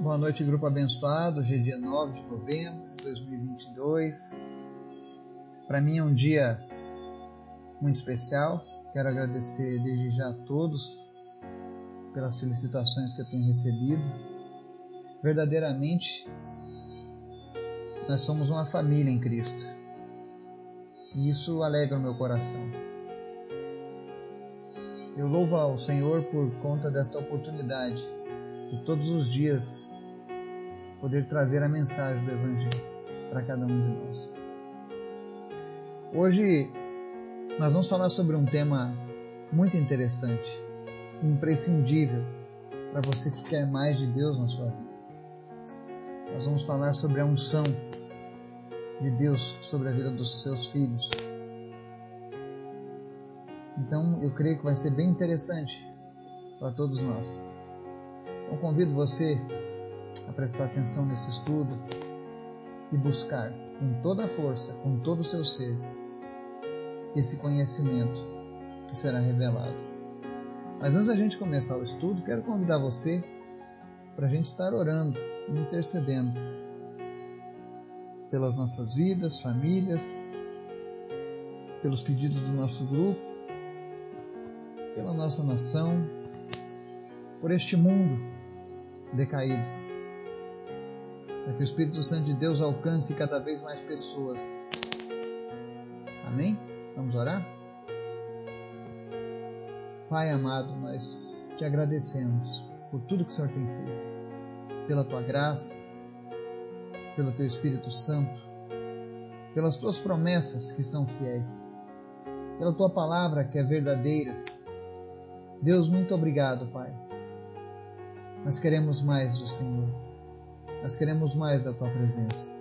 Boa noite, grupo abençoado. Hoje é dia 9 de novembro de 2022. Para mim é um dia muito especial. Quero agradecer desde já a todos pelas felicitações que eu tenho recebido. Verdadeiramente, nós somos uma família em Cristo. E isso alegra o meu coração. Eu louvo ao Senhor por conta desta oportunidade de todos os dias poder trazer a mensagem do Evangelho para cada um de nós. Hoje nós vamos falar sobre um tema muito interessante, imprescindível para você que quer mais de Deus na sua vida. Nós vamos falar sobre a unção de Deus sobre a vida dos seus filhos. Então eu creio que vai ser bem interessante para todos nós. Eu convido você a prestar atenção nesse estudo e buscar com toda a força, com todo o seu ser, esse conhecimento que será revelado. Mas antes da gente começar o estudo, quero convidar você para a gente estar orando e intercedendo pelas nossas vidas, famílias, pelos pedidos do nosso grupo, pela nossa nação, por este mundo decaído. Para que o Espírito Santo de Deus alcance cada vez mais pessoas. Amém? Vamos orar? Pai amado, nós te agradecemos por tudo que o Senhor tem feito, pela tua graça, pelo teu Espírito Santo, pelas tuas promessas que são fiéis, pela tua palavra que é verdadeira. Deus, muito obrigado, Pai nós queremos mais do Senhor. Nós queremos mais da tua presença.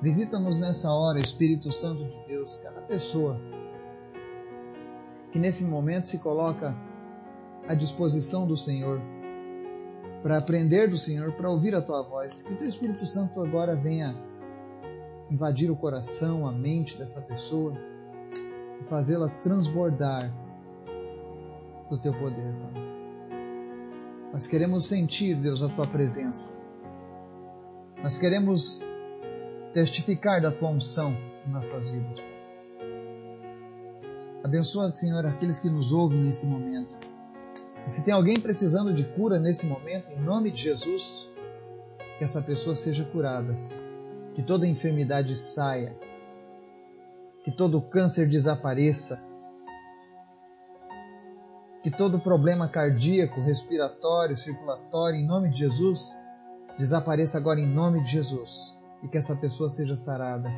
Visita-nos nessa hora, Espírito Santo de Deus, cada pessoa que nesse momento se coloca à disposição do Senhor para aprender do Senhor, para ouvir a tua voz. Que o teu Espírito Santo agora venha invadir o coração, a mente dessa pessoa e fazê-la transbordar do teu poder, Pai. Nós queremos sentir, Deus, a tua presença. Nós queremos testificar da tua unção em nossas vidas. Abençoa, Senhor, aqueles que nos ouvem nesse momento. E se tem alguém precisando de cura nesse momento, em nome de Jesus, que essa pessoa seja curada, que toda enfermidade saia, que todo câncer desapareça, que todo problema cardíaco, respiratório, circulatório, em nome de Jesus, desapareça agora em nome de Jesus e que essa pessoa seja sarada.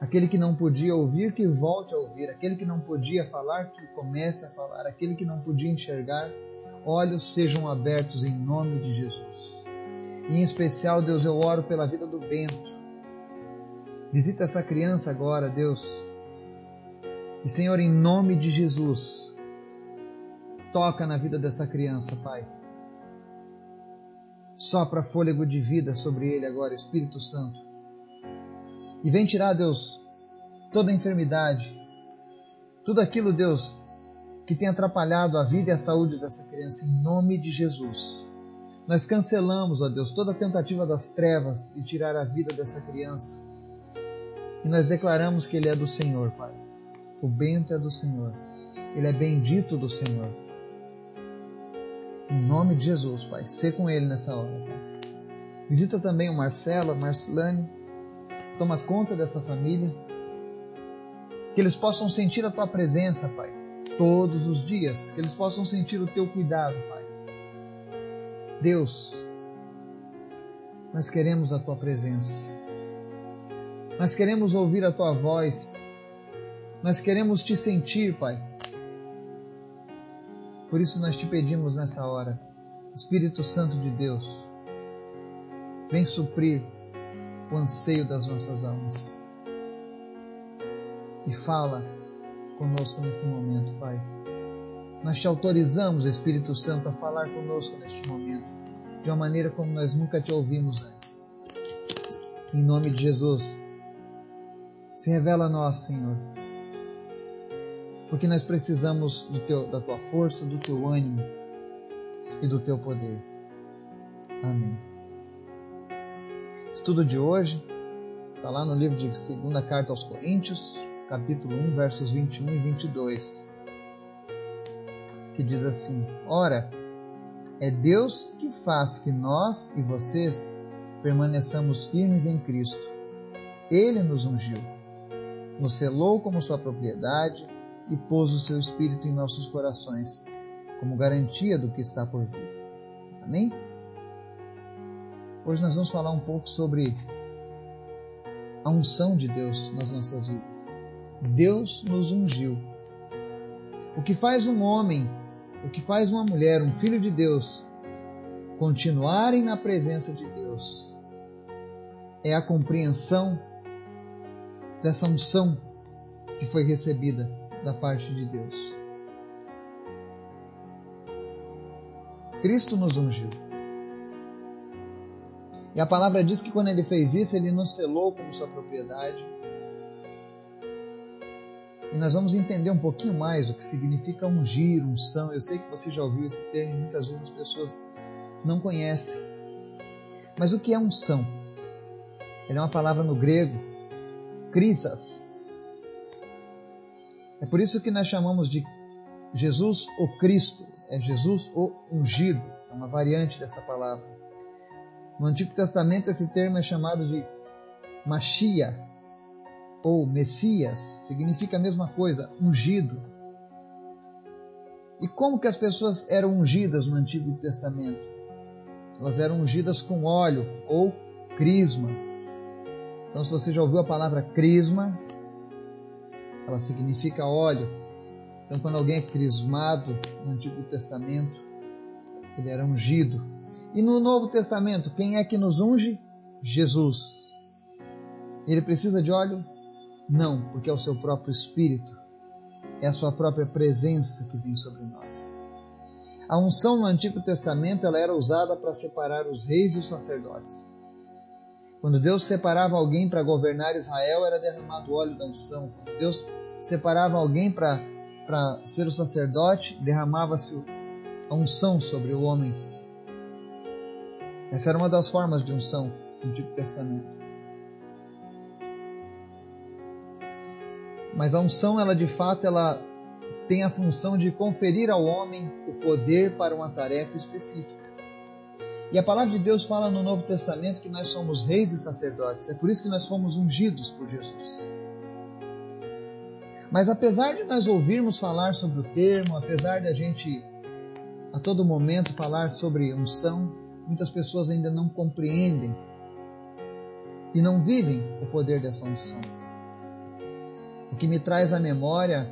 Aquele que não podia ouvir, que volte a ouvir. Aquele que não podia falar, que comece a falar. Aquele que não podia enxergar, olhos sejam abertos em nome de Jesus. E em especial, Deus, eu oro pela vida do Bento. Visita essa criança agora, Deus. E Senhor, em nome de Jesus, Toca na vida dessa criança, Pai. Sopra fôlego de vida sobre ele agora, Espírito Santo. E vem tirar, Deus, toda enfermidade, tudo aquilo, Deus, que tem atrapalhado a vida e a saúde dessa criança, em nome de Jesus. Nós cancelamos, ó Deus, toda tentativa das trevas de tirar a vida dessa criança. E nós declaramos que ele é do Senhor, Pai. O Bento é do Senhor. Ele é bendito do Senhor. Em nome de Jesus, Pai. Ser com ele nessa hora, Pai. Visita também o Marcelo, Marcelane. Toma conta dessa família. Que eles possam sentir a tua presença, Pai, todos os dias. Que eles possam sentir o teu cuidado, Pai. Deus, nós queremos a tua presença. Nós queremos ouvir a tua voz. Nós queremos te sentir, Pai. Por isso nós te pedimos nessa hora, Espírito Santo de Deus, vem suprir o anseio das nossas almas. E fala conosco nesse momento, Pai. Nós te autorizamos, Espírito Santo, a falar conosco neste momento, de uma maneira como nós nunca te ouvimos antes. Em nome de Jesus, se revela a nós, Senhor porque nós precisamos teu, da tua força, do teu ânimo e do teu poder. Amém. Estudo de hoje está lá no livro de Segunda Carta aos Coríntios, capítulo 1, versos 21 e 22, que diz assim: Ora, é Deus que faz que nós e vocês permaneçamos firmes em Cristo. Ele nos ungiu, nos selou como sua propriedade e pôs o seu Espírito em nossos corações, como garantia do que está por vir. Amém? Hoje nós vamos falar um pouco sobre a unção de Deus nas nossas vidas. Deus nos ungiu. O que faz um homem, o que faz uma mulher, um filho de Deus, continuarem na presença de Deus é a compreensão dessa unção que foi recebida da parte de Deus. Cristo nos ungiu. E a palavra diz que quando ele fez isso, ele nos selou como sua propriedade. E nós vamos entender um pouquinho mais o que significa ungir, unção. Eu sei que você já ouviu esse termo e muitas vezes as pessoas não conhecem. Mas o que é unção? Ele é uma palavra no grego, krisas. É por isso que nós chamamos de Jesus o Cristo, é Jesus o ungido, é uma variante dessa palavra. No Antigo Testamento, esse termo é chamado de Machia ou Messias, significa a mesma coisa, ungido. E como que as pessoas eram ungidas no Antigo Testamento? Elas eram ungidas com óleo ou crisma. Então, se você já ouviu a palavra crisma, ela significa óleo. Então, quando alguém é crismado no Antigo Testamento, ele era ungido. E no Novo Testamento, quem é que nos unge? Jesus. Ele precisa de óleo? Não, porque é o seu próprio Espírito, é a sua própria presença que vem sobre nós. A unção no Antigo Testamento ela era usada para separar os reis e os sacerdotes. Quando Deus separava alguém para governar Israel, era derramado óleo da unção. Quando Deus separava alguém para ser o sacerdote, derramava-se a unção sobre o homem essa era uma das formas de unção do Antigo Testamento. Mas a unção, ela de fato, ela tem a função de conferir ao homem o poder para uma tarefa específica. E a palavra de Deus fala no Novo Testamento que nós somos reis e sacerdotes. É por isso que nós fomos ungidos por Jesus. Mas apesar de nós ouvirmos falar sobre o termo, apesar de a gente a todo momento falar sobre unção, muitas pessoas ainda não compreendem e não vivem o poder dessa unção. O que me traz à memória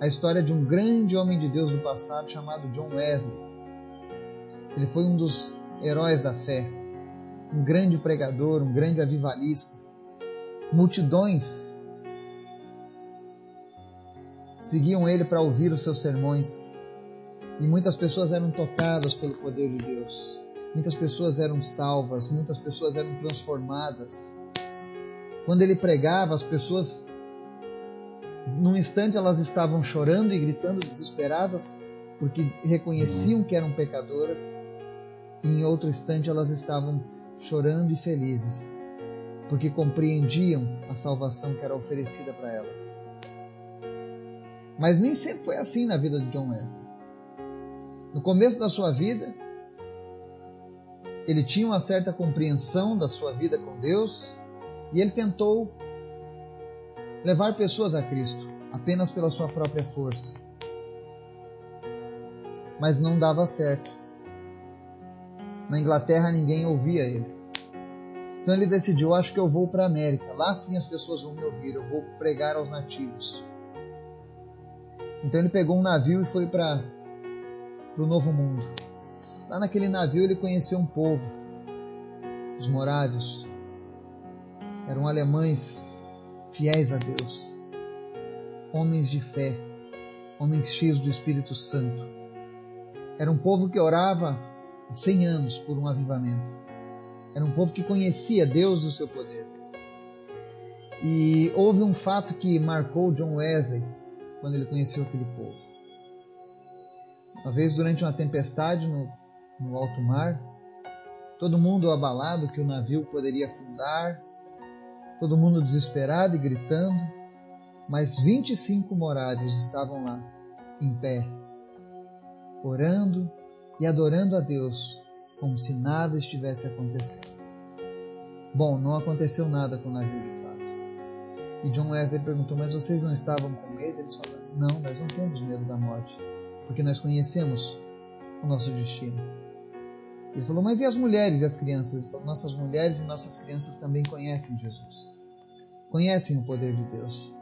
a história de um grande homem de Deus do passado chamado John Wesley. Ele foi um dos heróis da fé, um grande pregador, um grande avivalista. Multidões seguiam ele para ouvir os seus sermões e muitas pessoas eram tocadas pelo poder de Deus. Muitas pessoas eram salvas, muitas pessoas eram transformadas. Quando ele pregava, as pessoas, num instante, elas estavam chorando e gritando desesperadas, porque reconheciam que eram pecadoras, e em outro instante, elas estavam chorando e felizes, porque compreendiam a salvação que era oferecida para elas. Mas nem sempre foi assim na vida de John Wesley. No começo da sua vida, ele tinha uma certa compreensão da sua vida com Deus e ele tentou levar pessoas a Cristo apenas pela sua própria força. Mas não dava certo. Na Inglaterra ninguém ouvia ele. Então ele decidiu: acho que eu vou para a América. Lá sim as pessoas vão me ouvir. Eu vou pregar aos nativos. Então ele pegou um navio e foi para o Novo Mundo. Lá naquele navio ele conheceu um povo, os morávios. Eram alemães fiéis a Deus, homens de fé, homens cheios do Espírito Santo. Era um povo que orava 100 anos por um avivamento. Era um povo que conhecia Deus e o seu poder. E houve um fato que marcou John Wesley quando ele conheceu aquele povo. Uma vez, durante uma tempestade no no alto mar, todo mundo abalado que o navio poderia afundar, todo mundo desesperado e gritando, mas 25 moráveis estavam lá, em pé, orando e adorando a Deus como se nada estivesse acontecendo. Bom, não aconteceu nada com o navio de fato. E John Wesley perguntou: Mas vocês não estavam com medo? Eles falaram: Não, nós não temos medo da morte, porque nós conhecemos o nosso destino. Ele falou: Mas e as mulheres e as crianças? Ele falou, Nossas mulheres e nossas crianças também conhecem Jesus, conhecem o poder de Deus.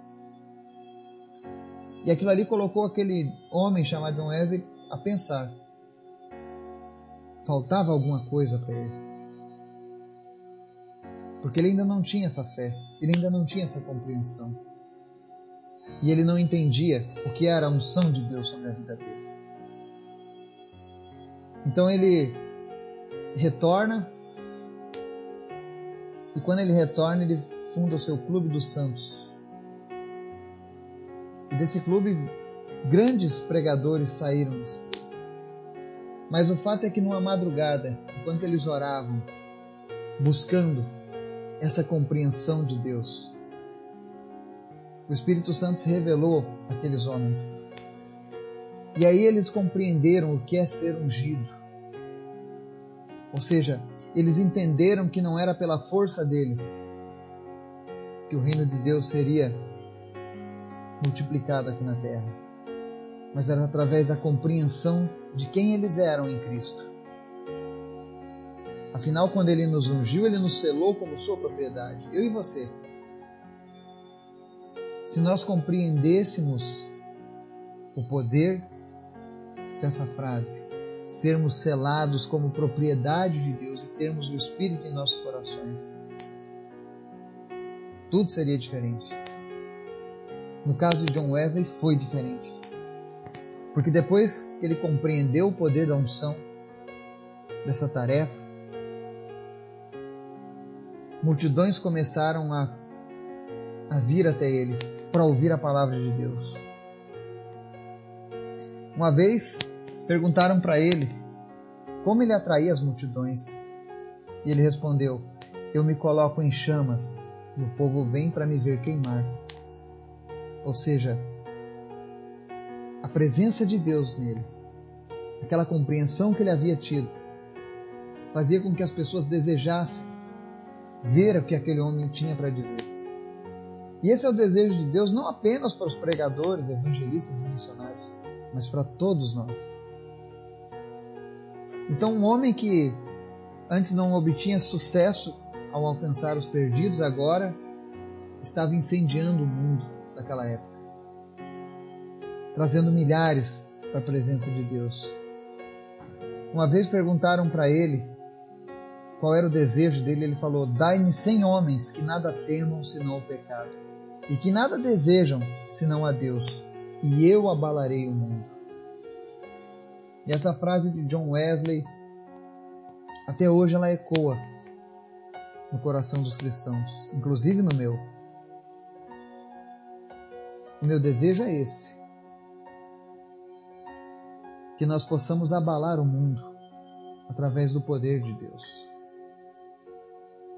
E aquilo ali colocou aquele homem chamado John Wesley a pensar. Faltava alguma coisa para ele. Porque ele ainda não tinha essa fé, ele ainda não tinha essa compreensão. E ele não entendia o que era a unção de Deus sobre a vida dele. Então ele retorna, e quando ele retorna, ele funda o seu Clube dos Santos. E desse clube, grandes pregadores saíram desse clube. Mas o fato é que numa madrugada, enquanto eles oravam, buscando essa compreensão de Deus, o Espírito Santo se revelou àqueles homens. E aí eles compreenderam o que é ser ungido. Ou seja, eles entenderam que não era pela força deles que o reino de Deus seria multiplicado aqui na terra, mas era através da compreensão de quem eles eram em Cristo. Afinal, quando ele nos ungiu, ele nos selou como sua propriedade, eu e você. Se nós compreendêssemos o poder dessa frase, sermos selados como propriedade de Deus e termos o Espírito em nossos corações, tudo seria diferente. No caso de John Wesley, foi diferente. Porque depois que ele compreendeu o poder da unção, dessa tarefa, multidões começaram a, a vir até ele para ouvir a palavra de Deus. Uma vez perguntaram para ele como ele atraía as multidões. E ele respondeu: Eu me coloco em chamas e o povo vem para me ver queimar. Ou seja, presença de Deus nele, aquela compreensão que ele havia tido, fazia com que as pessoas desejassem ver o que aquele homem tinha para dizer. E esse é o desejo de Deus não apenas para os pregadores, evangelistas e missionários, mas para todos nós. Então, um homem que antes não obtinha sucesso ao alcançar os perdidos, agora estava incendiando o mundo daquela época, trazendo milhares para a presença de Deus. Uma vez perguntaram para ele qual era o desejo dele, ele falou: Dai-me cem homens que nada temam senão o pecado, e que nada desejam senão a Deus, e eu abalarei o mundo. E essa frase de John Wesley, até hoje ela ecoa no coração dos cristãos, inclusive no meu. O meu desejo é esse: que nós possamos abalar o mundo através do poder de Deus.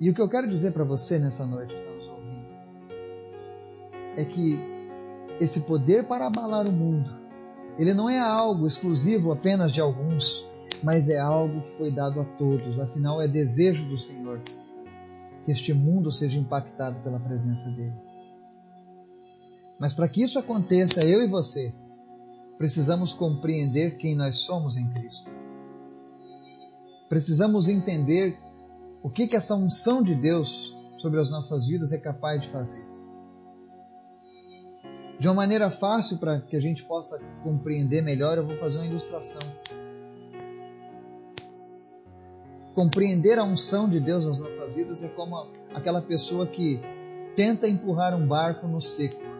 E o que eu quero dizer para você nessa noite que está nos ouvindo é que esse poder para abalar o mundo, ele não é algo exclusivo apenas de alguns, mas é algo que foi dado a todos. Afinal, é desejo do Senhor que este mundo seja impactado pela presença dele. Mas para que isso aconteça, eu e você precisamos compreender quem nós somos em Cristo. Precisamos entender o que, que essa unção de Deus sobre as nossas vidas é capaz de fazer. De uma maneira fácil para que a gente possa compreender melhor, eu vou fazer uma ilustração. Compreender a unção de Deus nas nossas vidas é como aquela pessoa que tenta empurrar um barco no seco.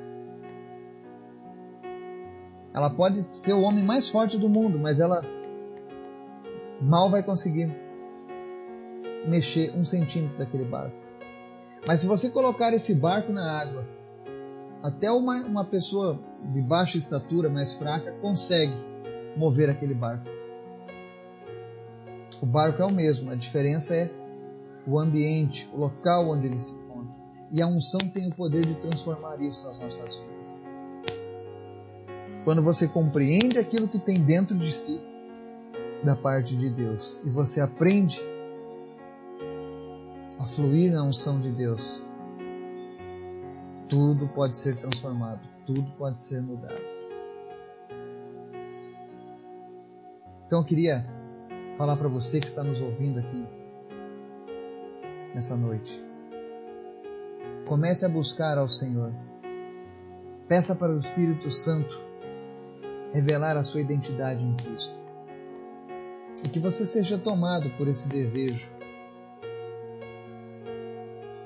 Ela pode ser o homem mais forte do mundo, mas ela mal vai conseguir mexer um centímetro daquele barco. Mas se você colocar esse barco na água, até uma, uma pessoa de baixa estatura, mais fraca, consegue mover aquele barco. O barco é o mesmo, a diferença é o ambiente, o local onde ele se encontra. E a unção tem o poder de transformar isso nas nossas vidas. Quando você compreende aquilo que tem dentro de si, da parte de Deus, e você aprende a fluir na unção de Deus, tudo pode ser transformado, tudo pode ser mudado. Então eu queria falar para você que está nos ouvindo aqui nessa noite. Comece a buscar ao Senhor. Peça para o Espírito Santo revelar a sua identidade em Cristo. E que você seja tomado por esse desejo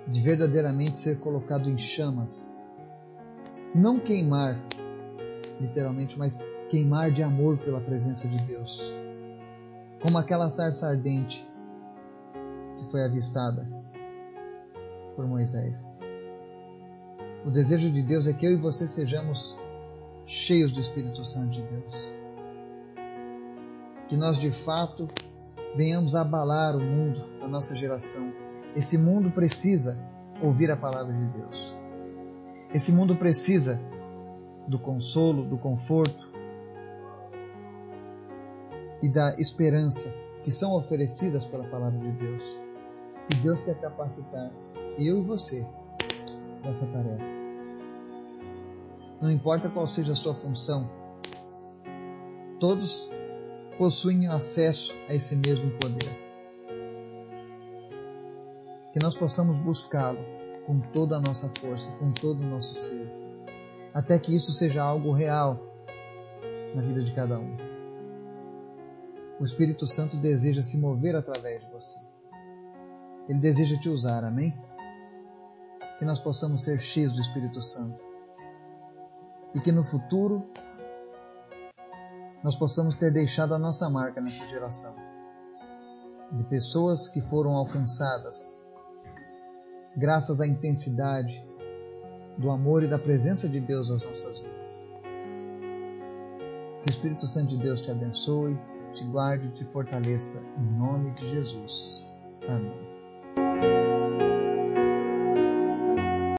de verdadeiramente ser colocado em chamas. Não queimar, literalmente, mas queimar de amor pela presença de Deus. Como aquela sarça ardente que foi avistada por Moisés. O desejo de Deus é que eu e você sejamos cheios do Espírito Santo de Deus. Que nós de fato venhamos abalar o mundo da nossa geração. Esse mundo precisa ouvir a palavra de Deus. Esse mundo precisa do consolo, do conforto e da esperança que são oferecidas pela palavra de Deus. E Deus quer capacitar eu e você nessa tarefa. Não importa qual seja a sua função, todos possuem acesso a esse mesmo poder. Que nós possamos buscá-lo com toda a nossa força, com todo o nosso ser, até que isso seja algo real na vida de cada um. O Espírito Santo deseja se mover através de você. Ele deseja te usar, amém? que nós possamos ser cheios do Espírito Santo. E que no futuro nós possamos ter deixado a nossa marca nessa geração. De pessoas que foram alcançadas graças à intensidade do amor e da presença de Deus nas nossas vidas. Que o Espírito Santo de Deus te abençoe, te guarde e te fortaleça. Em nome de Jesus. Amém.